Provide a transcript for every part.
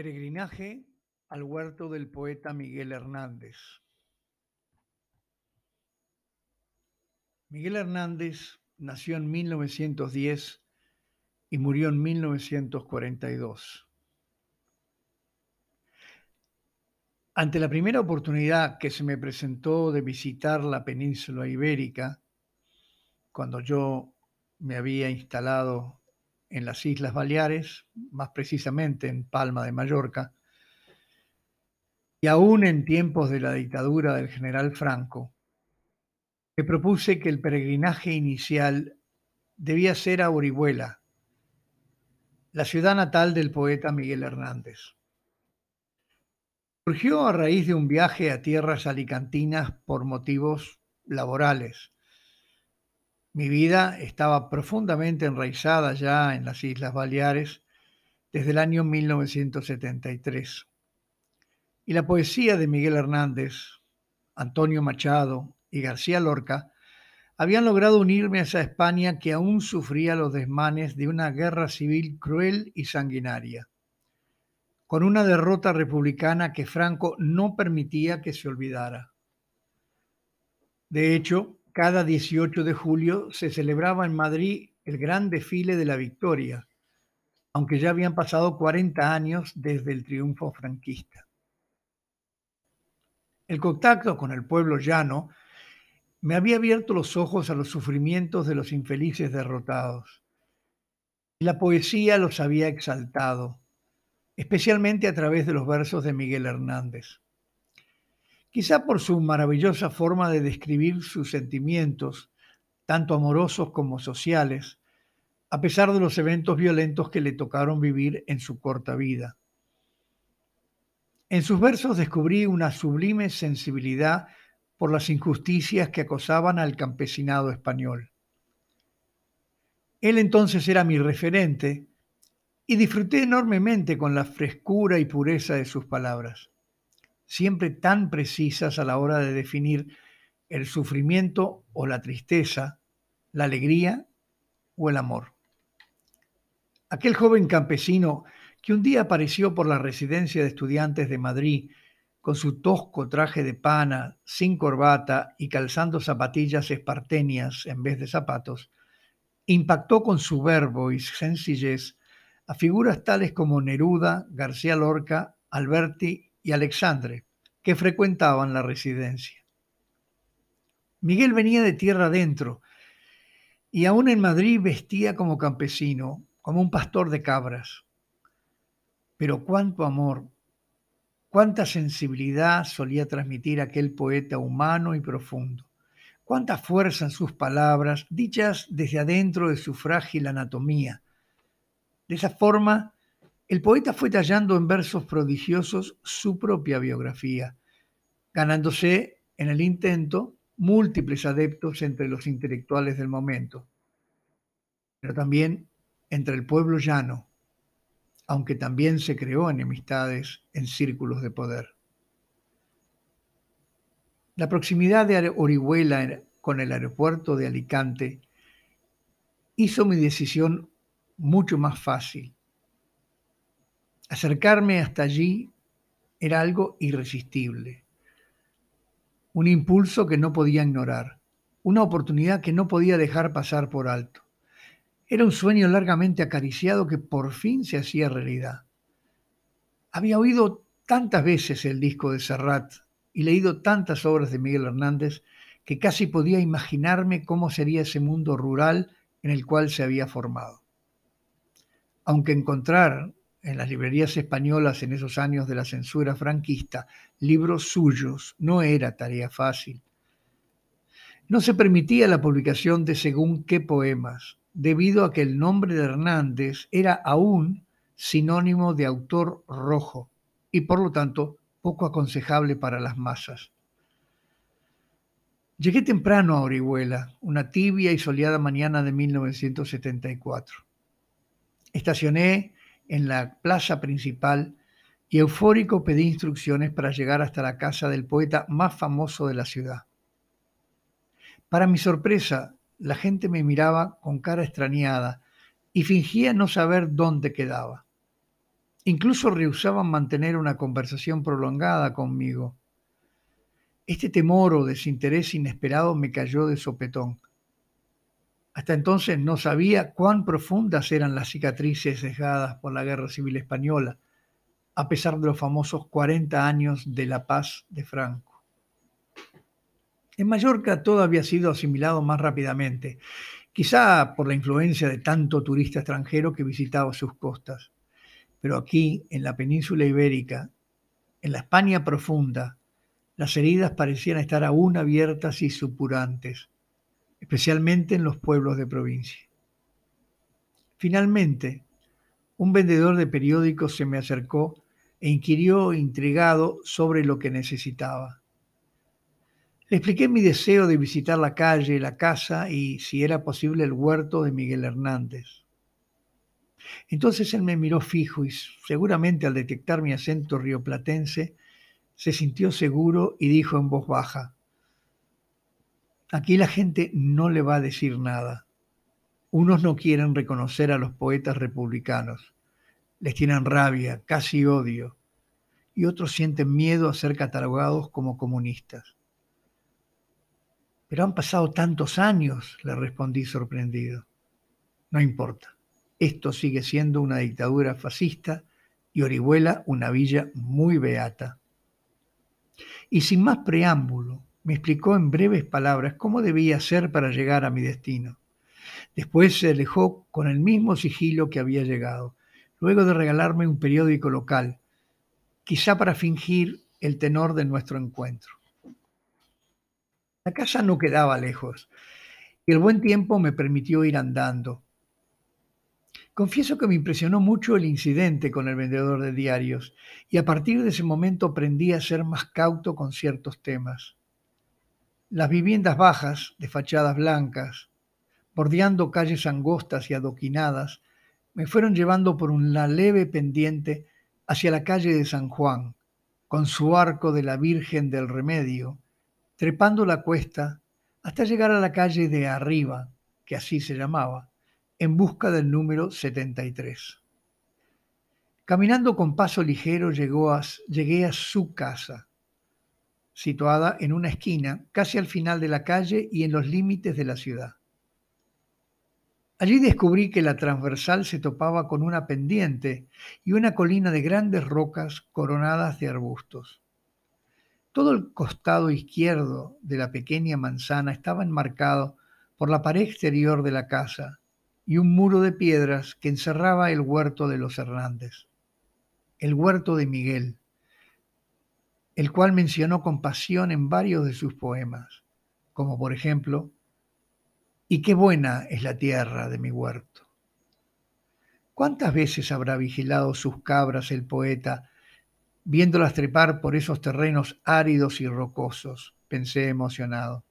Peregrinaje al huerto del poeta Miguel Hernández. Miguel Hernández nació en 1910 y murió en 1942. Ante la primera oportunidad que se me presentó de visitar la península ibérica, cuando yo me había instalado en las Islas Baleares, más precisamente en Palma de Mallorca, y aún en tiempos de la dictadura del general Franco, me propuse que el peregrinaje inicial debía ser a Orihuela, la ciudad natal del poeta Miguel Hernández. Surgió a raíz de un viaje a tierras alicantinas por motivos laborales mi vida estaba profundamente enraizada ya en las Islas Baleares desde el año 1973. Y la poesía de Miguel Hernández, Antonio Machado y García Lorca habían logrado unirme a esa España que aún sufría los desmanes de una guerra civil cruel y sanguinaria, con una derrota republicana que Franco no permitía que se olvidara. De hecho, cada 18 de julio se celebraba en Madrid el gran desfile de la victoria, aunque ya habían pasado 40 años desde el triunfo franquista. El contacto con el pueblo llano me había abierto los ojos a los sufrimientos de los infelices derrotados. Y la poesía los había exaltado, especialmente a través de los versos de Miguel Hernández quizá por su maravillosa forma de describir sus sentimientos, tanto amorosos como sociales, a pesar de los eventos violentos que le tocaron vivir en su corta vida. En sus versos descubrí una sublime sensibilidad por las injusticias que acosaban al campesinado español. Él entonces era mi referente y disfruté enormemente con la frescura y pureza de sus palabras siempre tan precisas a la hora de definir el sufrimiento o la tristeza, la alegría o el amor. Aquel joven campesino que un día apareció por la residencia de estudiantes de Madrid con su tosco traje de pana, sin corbata y calzando zapatillas espartenias en vez de zapatos, impactó con su verbo y sencillez a figuras tales como Neruda, García Lorca, Alberti y Alexandre, que frecuentaban la residencia. Miguel venía de tierra adentro y aún en Madrid vestía como campesino, como un pastor de cabras. Pero cuánto amor, cuánta sensibilidad solía transmitir aquel poeta humano y profundo. Cuánta fuerza en sus palabras, dichas desde adentro de su frágil anatomía. De esa forma, el poeta fue tallando en versos prodigiosos su propia biografía, ganándose en el intento múltiples adeptos entre los intelectuales del momento, pero también entre el pueblo llano, aunque también se creó enemistades en círculos de poder. La proximidad de Orihuela con el aeropuerto de Alicante hizo mi decisión mucho más fácil Acercarme hasta allí era algo irresistible, un impulso que no podía ignorar, una oportunidad que no podía dejar pasar por alto. Era un sueño largamente acariciado que por fin se hacía realidad. Había oído tantas veces el disco de Serrat y leído tantas obras de Miguel Hernández que casi podía imaginarme cómo sería ese mundo rural en el cual se había formado. Aunque encontrar en las librerías españolas en esos años de la censura franquista libros suyos no era tarea fácil. No se permitía la publicación de según qué poemas, debido a que el nombre de Hernández era aún sinónimo de autor rojo y por lo tanto poco aconsejable para las masas. Llegué temprano a Orihuela, una tibia y soleada mañana de 1974. Estacioné en la plaza principal y eufórico pedí instrucciones para llegar hasta la casa del poeta más famoso de la ciudad. Para mi sorpresa, la gente me miraba con cara extrañada y fingía no saber dónde quedaba. Incluso rehusaban mantener una conversación prolongada conmigo. Este temor o desinterés inesperado me cayó de sopetón. Hasta entonces no sabía cuán profundas eran las cicatrices dejadas por la Guerra Civil Española, a pesar de los famosos 40 años de la paz de Franco. En Mallorca todo había sido asimilado más rápidamente, quizá por la influencia de tanto turista extranjero que visitaba sus costas. Pero aquí, en la península ibérica, en la España profunda, las heridas parecían estar aún abiertas y supurantes, especialmente en los pueblos de provincia. Finalmente, un vendedor de periódicos se me acercó e inquirió intrigado sobre lo que necesitaba. Le expliqué mi deseo de visitar la calle, la casa y, si era posible, el huerto de Miguel Hernández. Entonces él me miró fijo y seguramente al detectar mi acento rioplatense, se sintió seguro y dijo en voz baja, aquí la gente no le va a decir nada. Unos no quieren reconocer a los poetas republicanos, les tienen rabia, casi odio, y otros sienten miedo a ser catalogados como comunistas. Pero han pasado tantos años, le respondí sorprendido. No importa. Esto sigue siendo una dictadura fascista y Orihuela una villa muy beata. Y sin más preámbulo, me explicó en breves palabras cómo debía hacer para llegar a mi destino. Después se alejó con el mismo sigilo que había llegado, luego de regalarme un periódico local, quizá para fingir el tenor de nuestro encuentro. La casa no quedaba lejos y el buen tiempo me permitió ir andando, Confieso que me impresionó mucho el incidente con el vendedor de diarios y a partir de ese momento aprendí a ser más cauto con ciertos temas. Las viviendas bajas, de fachadas blancas, bordeando calles angostas y adoquinadas, me fueron llevando por una leve pendiente hacia la calle de San Juan, con su arco de la Virgen del Remedio, trepando la cuesta hasta llegar a la calle de arriba, que así se llamaba, en busca del número 73. Caminando con paso ligero a, llegué a su casa, situada en una esquina, casi al final de la calle y en los límites de la ciudad. Allí descubrí que la transversal se topaba con una pendiente y una colina de grandes rocas coronadas de arbustos. Todo el costado izquierdo de la pequeña manzana estaba enmarcado por la pared exterior de la casa, y un muro de piedras que encerraba el huerto de los Hernández, el huerto de Miguel, el cual mencionó con pasión en varios de sus poemas, como por ejemplo, Y qué buena es la tierra de mi huerto. ¿Cuántas veces habrá vigilado sus cabras el poeta, viéndolas trepar por esos terrenos áridos y rocosos? pensé emocionado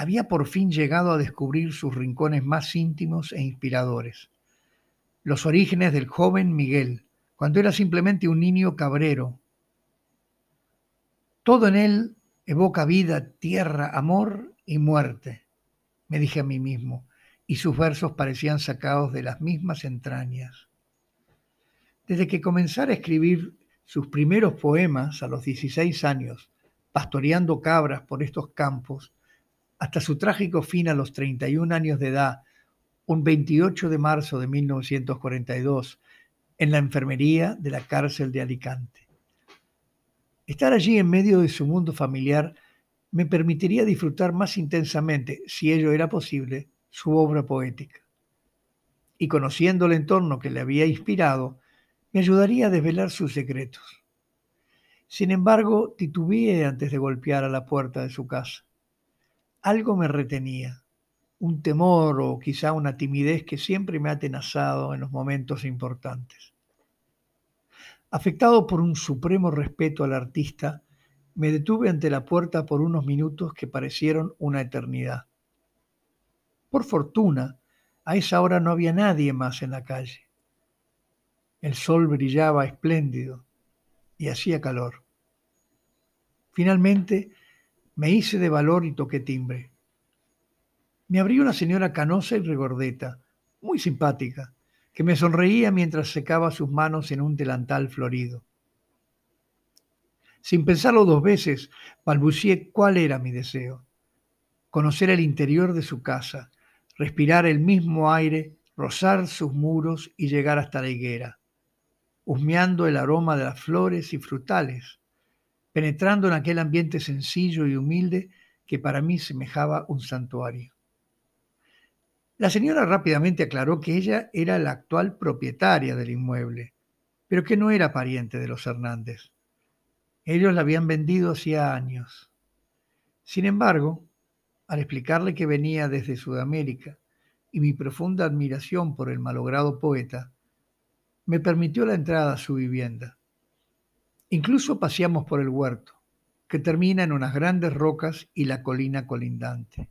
había por fin llegado a descubrir sus rincones más íntimos e inspiradores. Los orígenes del joven Miguel, cuando era simplemente un niño cabrero. Todo en él evoca vida, tierra, amor y muerte, me dije a mí mismo, y sus versos parecían sacados de las mismas entrañas. Desde que comenzara a escribir sus primeros poemas a los 16 años, pastoreando cabras por estos campos, hasta su trágico fin a los 31 años de edad, un 28 de marzo de 1942, en la enfermería de la cárcel de Alicante. Estar allí en medio de su mundo familiar me permitiría disfrutar más intensamente, si ello era posible, su obra poética. Y conociendo el entorno que le había inspirado, me ayudaría a desvelar sus secretos. Sin embargo, titubeé antes de golpear a la puerta de su casa algo me retenía, un temor o quizá una timidez que siempre me ha atenazado en los momentos importantes. Afectado por un supremo respeto al artista, me detuve ante la puerta por unos minutos que parecieron una eternidad. Por fortuna, a esa hora no había nadie más en la calle. El sol brillaba espléndido y hacía calor. Finalmente me hice de valor y toqué timbre. Me abrió una señora canosa y regordeta, muy simpática, que me sonreía mientras secaba sus manos en un delantal florido. Sin pensarlo dos veces, balbucié cuál era mi deseo. Conocer el interior de su casa, respirar el mismo aire, rozar sus muros y llegar hasta la higuera, husmeando el aroma de las flores y frutales, penetrando en aquel ambiente sencillo y humilde que para mí semejaba un santuario. La señora rápidamente aclaró que ella era la actual propietaria del inmueble, pero que no era pariente de los Hernández. Ellos la habían vendido hacía años. Sin embargo, al explicarle que venía desde Sudamérica y mi profunda admiración por el malogrado poeta, me permitió la entrada a su vivienda. Incluso paseamos por el huerto, que termina en unas grandes rocas y la colina colindante.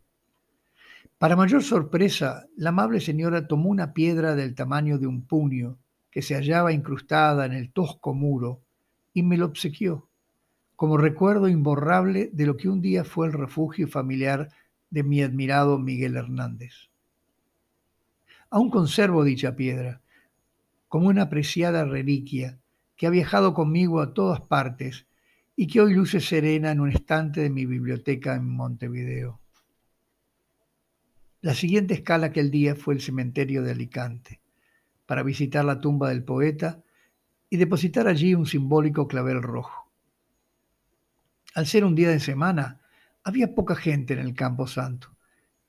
Para mayor sorpresa, la amable señora tomó una piedra del tamaño de un puño que se hallaba incrustada en el tosco muro y me lo obsequió como recuerdo imborrable de lo que un día fue el refugio familiar de mi admirado Miguel Hernández. Aún conservo dicha piedra, como una apreciada reliquia que ha viajado conmigo a todas partes y que hoy luce serena en un estante de mi biblioteca en Montevideo. La siguiente escala aquel día fue el cementerio de Alicante, para visitar la tumba del poeta y depositar allí un simbólico clavel rojo. Al ser un día de semana, había poca gente en el Campo Santo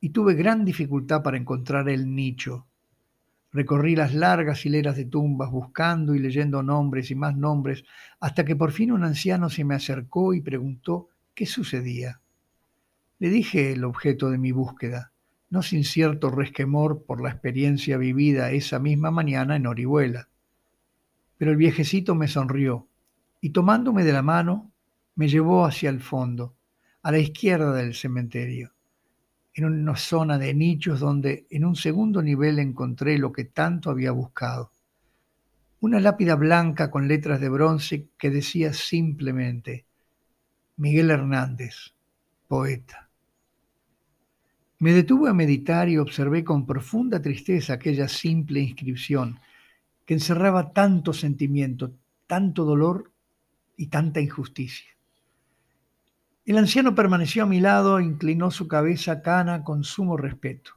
y tuve gran dificultad para encontrar el nicho. Recorrí las largas hileras de tumbas buscando y leyendo nombres y más nombres hasta que por fin un anciano se me acercó y preguntó qué sucedía. Le dije el objeto de mi búsqueda, no sin cierto resquemor por la experiencia vivida esa misma mañana en Orihuela. Pero el viejecito me sonrió y tomándome de la mano me llevó hacia el fondo, a la izquierda del cementerio, en una zona de nichos donde en un segundo nivel encontré lo que tanto había buscado. Una lápida blanca con letras de bronce que decía simplemente Miguel Hernández, poeta. Me detuve a meditar y observé con profunda tristeza aquella simple inscripción que encerraba tanto sentimiento, tanto dolor y tanta injusticia. El anciano permaneció a mi lado inclinó su cabeza cana con sumo respeto.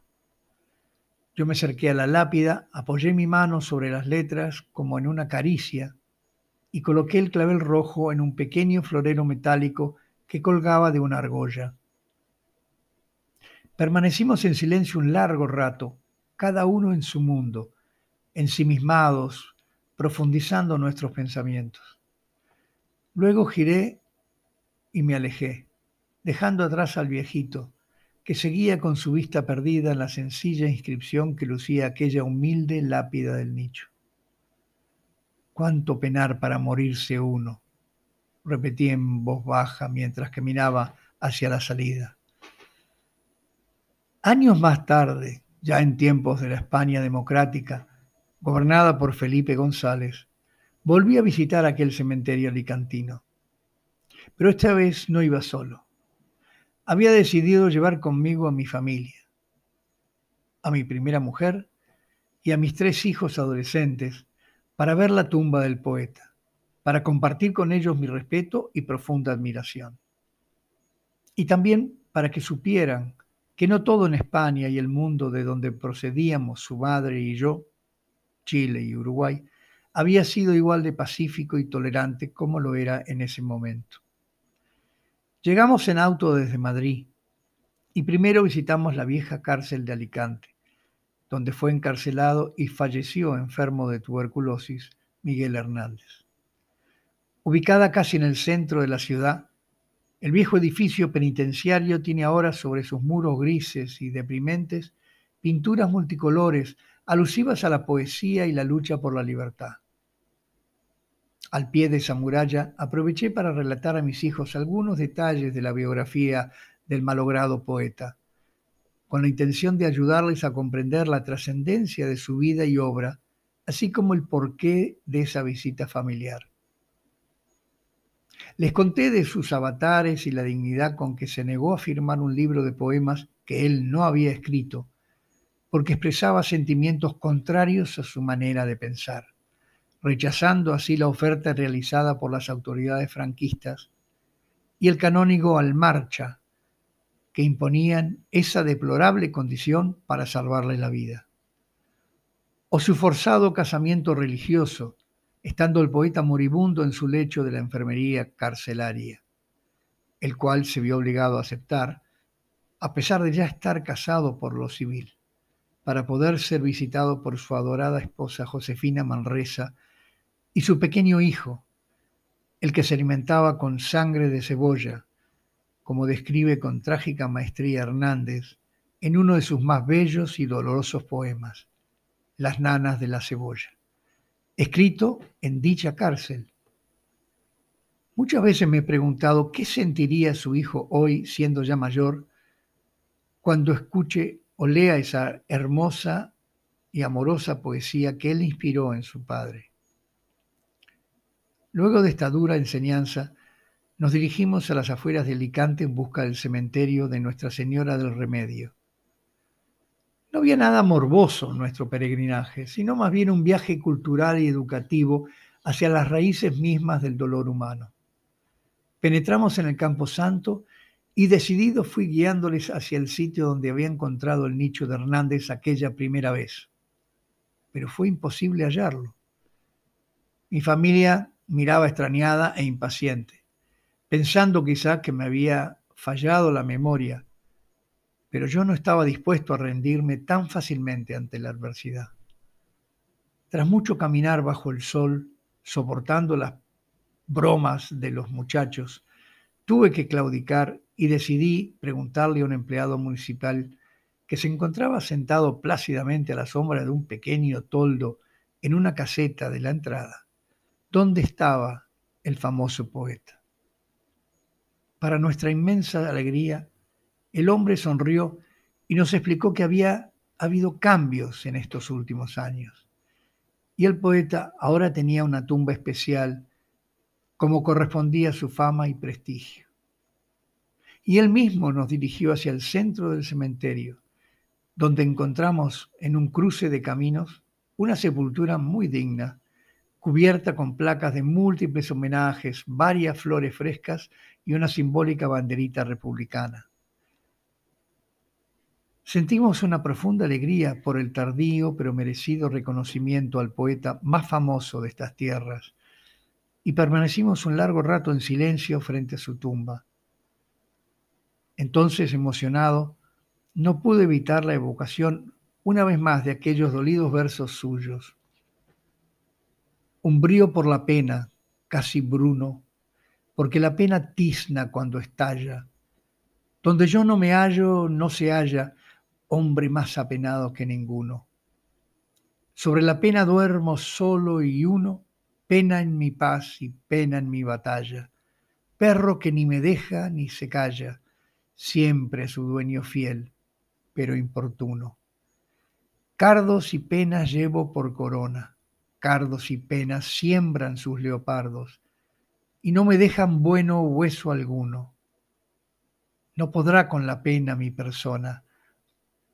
Yo me acerqué a la lápida, apoyé mi mano sobre las letras como en una caricia y coloqué el clavel rojo en un pequeño florero metálico que colgaba de una argolla. Permanecimos en silencio un largo rato, cada uno en su mundo, ensimismados, profundizando nuestros pensamientos. Luego giré y me alejé, dejando atrás al viejito, que seguía con su vista perdida en la sencilla inscripción que lucía aquella humilde lápida del nicho. Cuánto penar para morirse uno, repetí en voz baja mientras caminaba hacia la salida. Años más tarde, ya en tiempos de la España democrática, gobernada por Felipe González, volví a visitar aquel cementerio alicantino. Pero esta vez no iba solo. Había decidido llevar conmigo a mi familia, a mi primera mujer y a mis tres hijos adolescentes para ver la tumba del poeta, para compartir con ellos mi respeto y profunda admiración. Y también para que supieran que no todo en España y el mundo de donde procedíamos su madre y yo, Chile y Uruguay, había sido igual de pacífico y tolerante como lo era en ese momento. Llegamos en auto desde Madrid y primero visitamos la vieja cárcel de Alicante, donde fue encarcelado y falleció enfermo de tuberculosis Miguel Hernández. Ubicada casi en el centro de la ciudad, el viejo edificio penitenciario tiene ahora sobre sus muros grises y deprimentes pinturas multicolores alusivas a la poesía y la lucha por la libertad. Al pie de esa muralla aproveché para relatar a mis hijos algunos detalles de la biografía del malogrado poeta, con la intención de ayudarles a comprender la trascendencia de su vida y obra, así como el porqué de esa visita familiar. Les conté de sus avatares y la dignidad con que se negó a firmar un libro de poemas que él no había escrito, porque expresaba sentimientos contrarios a su manera de pensar, rechazando así la oferta realizada por las autoridades franquistas y el canónigo Almarcha, que imponían esa deplorable condición para salvarle la vida. O su forzado casamiento religioso, estando el poeta moribundo en su lecho de la enfermería carcelaria, el cual se vio obligado a aceptar, a pesar de ya estar casado por lo civil, para poder ser visitado por su adorada esposa Josefina Manresa y su pequeño hijo, el que se alimentaba con sangre de cebolla, como describe con trágica maestría Hernández en uno de sus más bellos y dolorosos poemas, Las nanas de la cebolla, escrito en dicha cárcel. Muchas veces me he preguntado qué sentiría su hijo hoy, siendo ya mayor, cuando escuche o lea esa hermosa y amorosa poesía que él inspiró en su padre. Luego de esta dura enseñanza, nos dirigimos a las afueras de Alicante en busca del cementerio de Nuestra Señora del Remedio. No había nada morboso en nuestro peregrinaje, sino más bien un viaje cultural y educativo hacia las raíces mismas del dolor humano. Penetramos en el Campo Santo y decidido fui guiándoles hacia el sitio donde había encontrado el nicho de Hernández aquella primera vez. Pero fue imposible hallarlo. Mi familia miraba extrañada e impaciente, pensando quizá que me había fallado la memoria, pero yo no estaba dispuesto a rendirme tan fácilmente ante la adversidad. Tras mucho caminar bajo el sol, soportando las bromas de los muchachos, tuve que claudicar y decidí preguntarle a un empleado municipal que se encontraba sentado plácidamente a la sombra de un pequeño toldo en una caseta de la entrada ¿Dónde estaba el famoso poeta? Para nuestra inmensa alegría, el hombre sonrió y nos explicó que había habido cambios en estos últimos años. Y el poeta ahora tenía una tumba especial, como correspondía a su fama y prestigio. Y él mismo nos dirigió hacia el centro del cementerio, donde encontramos en un cruce de caminos una sepultura muy digna cubierta con placas de múltiples homenajes, varias flores frescas y una simbólica banderita republicana. Sentimos una profunda alegría por el tardío pero merecido reconocimiento al poeta más famoso de estas tierras y permanecimos un largo rato en silencio frente a su tumba. Entonces, emocionado, no pude evitar la evocación una vez más de aquellos dolidos versos suyos umbrío por la pena, casi bruno, porque la pena tizna cuando estalla. Donde yo no me hallo, no se halla hombre más apenado que ninguno. Sobre la pena duermo solo y uno, pena en mi paz y pena en mi batalla. Perro que ni me deja ni se calla, siempre su dueño fiel, pero importuno. Cardos y penas llevo por corona cardos y penas siembran sus leopardos y no me dejan bueno hueso alguno. No podrá con la pena mi persona,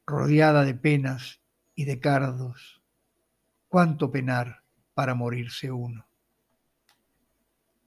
rodeada de penas y de cardos, cuánto penar para morirse uno.